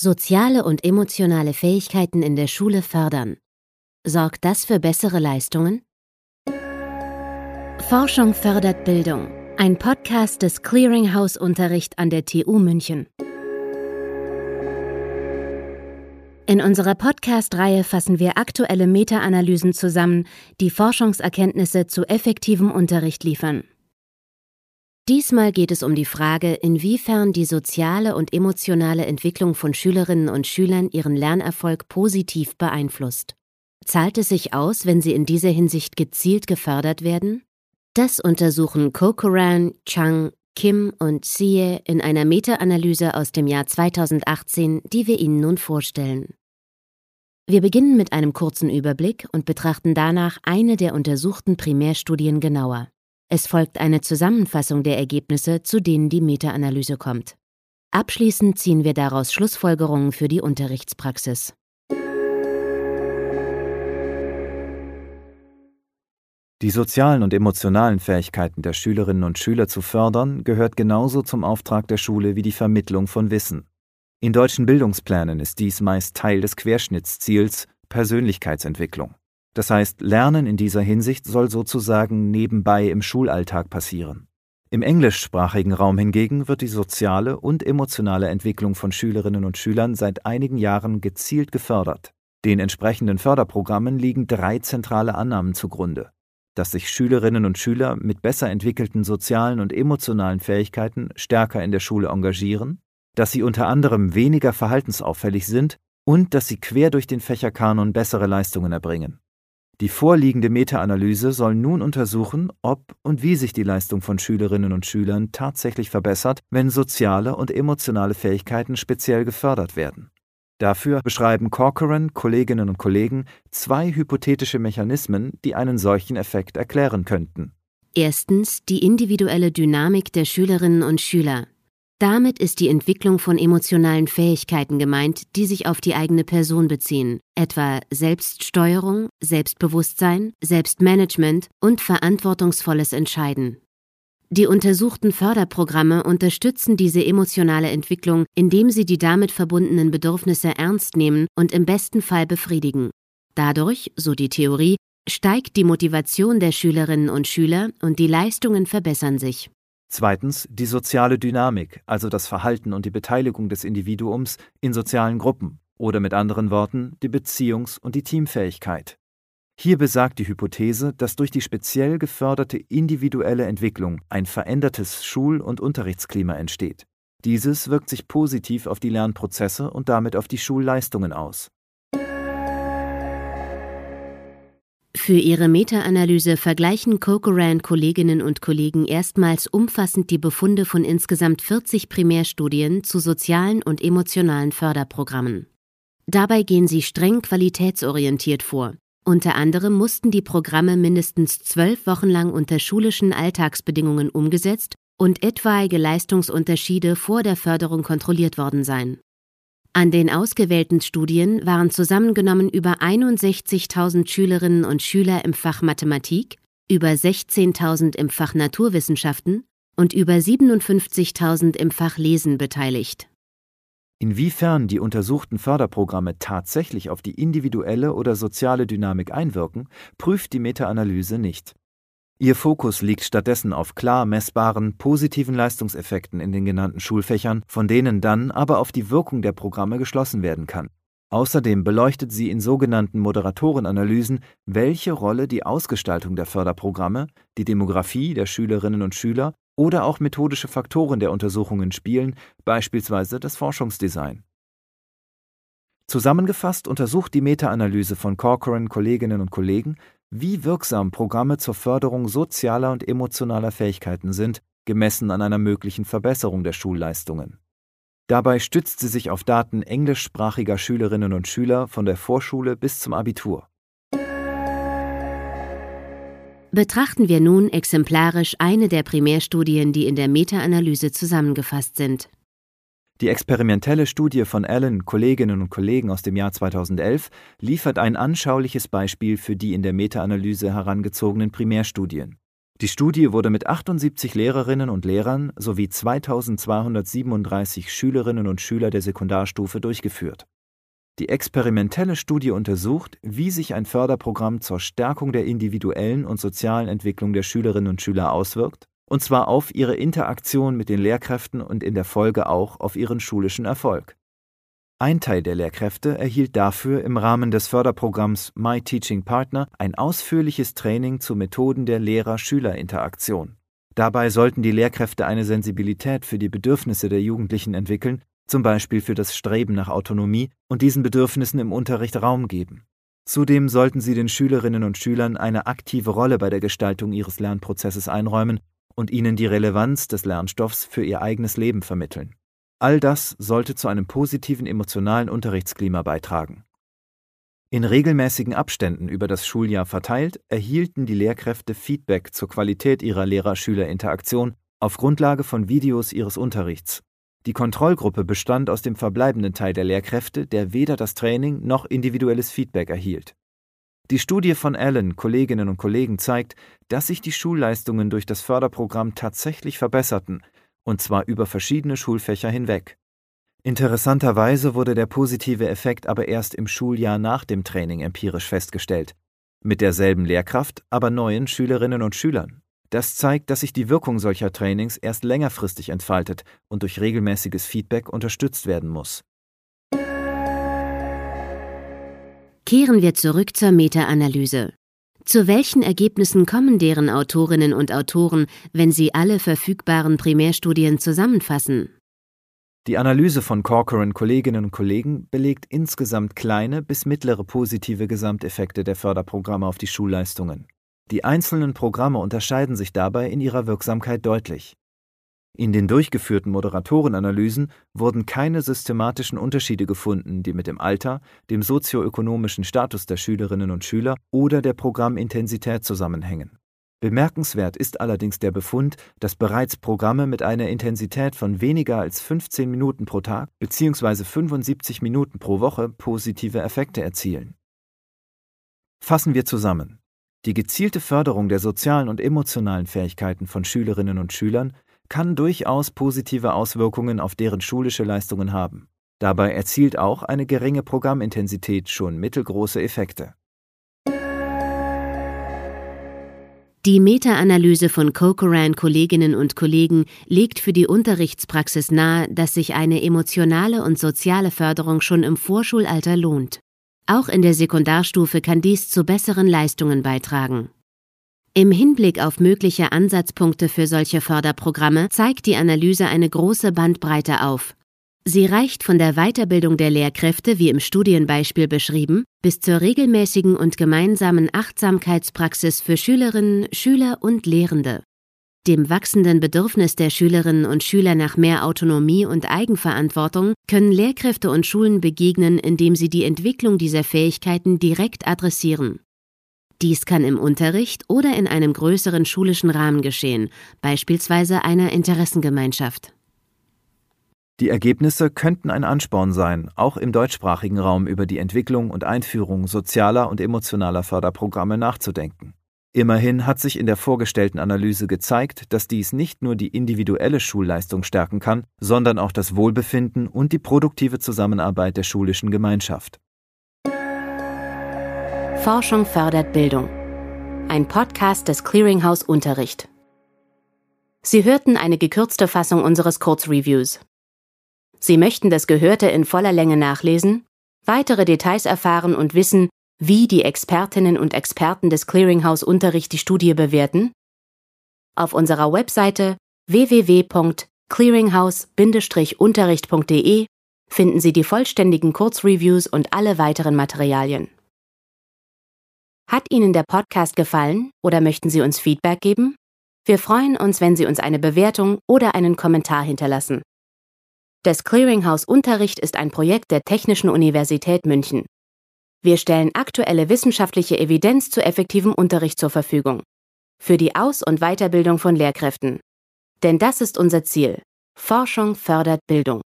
Soziale und emotionale Fähigkeiten in der Schule fördern. Sorgt das für bessere Leistungen? Forschung fördert Bildung. Ein Podcast des Clearinghouse Unterricht an der TU München. In unserer Podcast-Reihe fassen wir aktuelle Meta-Analysen zusammen, die Forschungserkenntnisse zu effektivem Unterricht liefern. Diesmal geht es um die Frage, inwiefern die soziale und emotionale Entwicklung von Schülerinnen und Schülern ihren Lernerfolg positiv beeinflusst. Zahlt es sich aus, wenn sie in dieser Hinsicht gezielt gefördert werden? Das untersuchen Kokoran, Chang, Kim und Xie in einer Meta-Analyse aus dem Jahr 2018, die wir Ihnen nun vorstellen. Wir beginnen mit einem kurzen Überblick und betrachten danach eine der untersuchten Primärstudien genauer. Es folgt eine Zusammenfassung der Ergebnisse, zu denen die Meta-Analyse kommt. Abschließend ziehen wir daraus Schlussfolgerungen für die Unterrichtspraxis. Die sozialen und emotionalen Fähigkeiten der Schülerinnen und Schüler zu fördern, gehört genauso zum Auftrag der Schule wie die Vermittlung von Wissen. In deutschen Bildungsplänen ist dies meist Teil des Querschnittsziels Persönlichkeitsentwicklung. Das heißt, Lernen in dieser Hinsicht soll sozusagen nebenbei im Schulalltag passieren. Im englischsprachigen Raum hingegen wird die soziale und emotionale Entwicklung von Schülerinnen und Schülern seit einigen Jahren gezielt gefördert. Den entsprechenden Förderprogrammen liegen drei zentrale Annahmen zugrunde. Dass sich Schülerinnen und Schüler mit besser entwickelten sozialen und emotionalen Fähigkeiten stärker in der Schule engagieren, dass sie unter anderem weniger verhaltensauffällig sind und dass sie quer durch den Fächerkanon bessere Leistungen erbringen. Die vorliegende Meta-Analyse soll nun untersuchen, ob und wie sich die Leistung von Schülerinnen und Schülern tatsächlich verbessert, wenn soziale und emotionale Fähigkeiten speziell gefördert werden. Dafür beschreiben Corcoran, Kolleginnen und Kollegen zwei hypothetische Mechanismen, die einen solchen Effekt erklären könnten. Erstens die individuelle Dynamik der Schülerinnen und Schüler, damit ist die Entwicklung von emotionalen Fähigkeiten gemeint, die sich auf die eigene Person beziehen, etwa Selbststeuerung, Selbstbewusstsein, Selbstmanagement und verantwortungsvolles Entscheiden. Die untersuchten Förderprogramme unterstützen diese emotionale Entwicklung, indem sie die damit verbundenen Bedürfnisse ernst nehmen und im besten Fall befriedigen. Dadurch, so die Theorie, steigt die Motivation der Schülerinnen und Schüler und die Leistungen verbessern sich. Zweitens die soziale Dynamik, also das Verhalten und die Beteiligung des Individuums in sozialen Gruppen oder mit anderen Worten die Beziehungs- und die Teamfähigkeit. Hier besagt die Hypothese, dass durch die speziell geförderte individuelle Entwicklung ein verändertes Schul- und Unterrichtsklima entsteht. Dieses wirkt sich positiv auf die Lernprozesse und damit auf die Schulleistungen aus. Für ihre Meta-Analyse vergleichen Corcoran-Kolleginnen und Kollegen erstmals umfassend die Befunde von insgesamt 40 Primärstudien zu sozialen und emotionalen Förderprogrammen. Dabei gehen sie streng qualitätsorientiert vor. Unter anderem mussten die Programme mindestens zwölf Wochen lang unter schulischen Alltagsbedingungen umgesetzt und etwaige Leistungsunterschiede vor der Förderung kontrolliert worden sein. An den ausgewählten Studien waren zusammengenommen über 61.000 Schülerinnen und Schüler im Fach Mathematik, über 16.000 im Fach Naturwissenschaften und über 57.000 im Fach Lesen beteiligt. Inwiefern die untersuchten Förderprogramme tatsächlich auf die individuelle oder soziale Dynamik einwirken, prüft die Meta-Analyse nicht. Ihr Fokus liegt stattdessen auf klar messbaren positiven Leistungseffekten in den genannten Schulfächern, von denen dann aber auf die Wirkung der Programme geschlossen werden kann. Außerdem beleuchtet sie in sogenannten Moderatorenanalysen, welche Rolle die Ausgestaltung der Förderprogramme, die Demografie der Schülerinnen und Schüler oder auch methodische Faktoren der Untersuchungen spielen, beispielsweise das Forschungsdesign. Zusammengefasst untersucht die Meta-Analyse von Corcoran Kolleginnen und Kollegen, wie wirksam Programme zur Förderung sozialer und emotionaler Fähigkeiten sind, gemessen an einer möglichen Verbesserung der Schulleistungen. Dabei stützt sie sich auf Daten englischsprachiger Schülerinnen und Schüler von der Vorschule bis zum Abitur. Betrachten wir nun exemplarisch eine der Primärstudien, die in der Meta-Analyse zusammengefasst sind. Die experimentelle Studie von Allen, Kolleginnen und Kollegen aus dem Jahr 2011 liefert ein anschauliches Beispiel für die in der Meta-Analyse herangezogenen Primärstudien. Die Studie wurde mit 78 Lehrerinnen und Lehrern sowie 2237 Schülerinnen und Schüler der Sekundarstufe durchgeführt. Die experimentelle Studie untersucht, wie sich ein Förderprogramm zur Stärkung der individuellen und sozialen Entwicklung der Schülerinnen und Schüler auswirkt, und zwar auf ihre Interaktion mit den Lehrkräften und in der Folge auch auf ihren schulischen Erfolg. Ein Teil der Lehrkräfte erhielt dafür im Rahmen des Förderprogramms My Teaching Partner ein ausführliches Training zu Methoden der Lehrer-Schüler-Interaktion. Dabei sollten die Lehrkräfte eine Sensibilität für die Bedürfnisse der Jugendlichen entwickeln, zum Beispiel für das Streben nach Autonomie und diesen Bedürfnissen im Unterricht Raum geben. Zudem sollten sie den Schülerinnen und Schülern eine aktive Rolle bei der Gestaltung ihres Lernprozesses einräumen und ihnen die Relevanz des Lernstoffs für ihr eigenes Leben vermitteln. All das sollte zu einem positiven emotionalen Unterrichtsklima beitragen. In regelmäßigen Abständen über das Schuljahr verteilt erhielten die Lehrkräfte Feedback zur Qualität ihrer Lehrer-Schüler-Interaktion auf Grundlage von Videos ihres Unterrichts. Die Kontrollgruppe bestand aus dem verbleibenden Teil der Lehrkräfte, der weder das Training noch individuelles Feedback erhielt. Die Studie von Allen, Kolleginnen und Kollegen zeigt, dass sich die Schulleistungen durch das Förderprogramm tatsächlich verbesserten, und zwar über verschiedene Schulfächer hinweg. Interessanterweise wurde der positive Effekt aber erst im Schuljahr nach dem Training empirisch festgestellt, mit derselben Lehrkraft, aber neuen Schülerinnen und Schülern. Das zeigt, dass sich die Wirkung solcher Trainings erst längerfristig entfaltet und durch regelmäßiges Feedback unterstützt werden muss. Kehren wir zurück zur Meta-Analyse. Zu welchen Ergebnissen kommen deren Autorinnen und Autoren, wenn sie alle verfügbaren Primärstudien zusammenfassen? Die Analyse von Corcoran Kolleginnen und Kollegen belegt insgesamt kleine bis mittlere positive Gesamteffekte der Förderprogramme auf die Schulleistungen. Die einzelnen Programme unterscheiden sich dabei in ihrer Wirksamkeit deutlich. In den durchgeführten Moderatorenanalysen wurden keine systematischen Unterschiede gefunden, die mit dem Alter, dem sozioökonomischen Status der Schülerinnen und Schüler oder der Programmintensität zusammenhängen. Bemerkenswert ist allerdings der Befund, dass bereits Programme mit einer Intensität von weniger als 15 Minuten pro Tag bzw. 75 Minuten pro Woche positive Effekte erzielen. Fassen wir zusammen. Die gezielte Förderung der sozialen und emotionalen Fähigkeiten von Schülerinnen und Schülern kann durchaus positive Auswirkungen auf deren schulische Leistungen haben. Dabei erzielt auch eine geringe Programmintensität schon mittelgroße Effekte. Die Meta-Analyse von Cocoran Kolleginnen und Kollegen legt für die Unterrichtspraxis nahe, dass sich eine emotionale und soziale Förderung schon im Vorschulalter lohnt. Auch in der Sekundarstufe kann dies zu besseren Leistungen beitragen. Im Hinblick auf mögliche Ansatzpunkte für solche Förderprogramme zeigt die Analyse eine große Bandbreite auf. Sie reicht von der Weiterbildung der Lehrkräfte, wie im Studienbeispiel beschrieben, bis zur regelmäßigen und gemeinsamen Achtsamkeitspraxis für Schülerinnen, Schüler und Lehrende. Dem wachsenden Bedürfnis der Schülerinnen und Schüler nach mehr Autonomie und Eigenverantwortung können Lehrkräfte und Schulen begegnen, indem sie die Entwicklung dieser Fähigkeiten direkt adressieren. Dies kann im Unterricht oder in einem größeren schulischen Rahmen geschehen, beispielsweise einer Interessengemeinschaft. Die Ergebnisse könnten ein Ansporn sein, auch im deutschsprachigen Raum über die Entwicklung und Einführung sozialer und emotionaler Förderprogramme nachzudenken. Immerhin hat sich in der vorgestellten Analyse gezeigt, dass dies nicht nur die individuelle Schulleistung stärken kann, sondern auch das Wohlbefinden und die produktive Zusammenarbeit der schulischen Gemeinschaft. Forschung fördert Bildung. Ein Podcast des Clearinghouse Unterricht. Sie hörten eine gekürzte Fassung unseres Kurzreviews. Sie möchten das Gehörte in voller Länge nachlesen, weitere Details erfahren und wissen, wie die Expertinnen und Experten des Clearinghouse Unterricht die Studie bewerten? Auf unserer Webseite www.clearinghouse-unterricht.de finden Sie die vollständigen Kurzreviews und alle weiteren Materialien. Hat Ihnen der Podcast gefallen oder möchten Sie uns Feedback geben? Wir freuen uns, wenn Sie uns eine Bewertung oder einen Kommentar hinterlassen. Das Clearinghouse Unterricht ist ein Projekt der Technischen Universität München. Wir stellen aktuelle wissenschaftliche Evidenz zu effektivem Unterricht zur Verfügung. Für die Aus- und Weiterbildung von Lehrkräften. Denn das ist unser Ziel. Forschung fördert Bildung.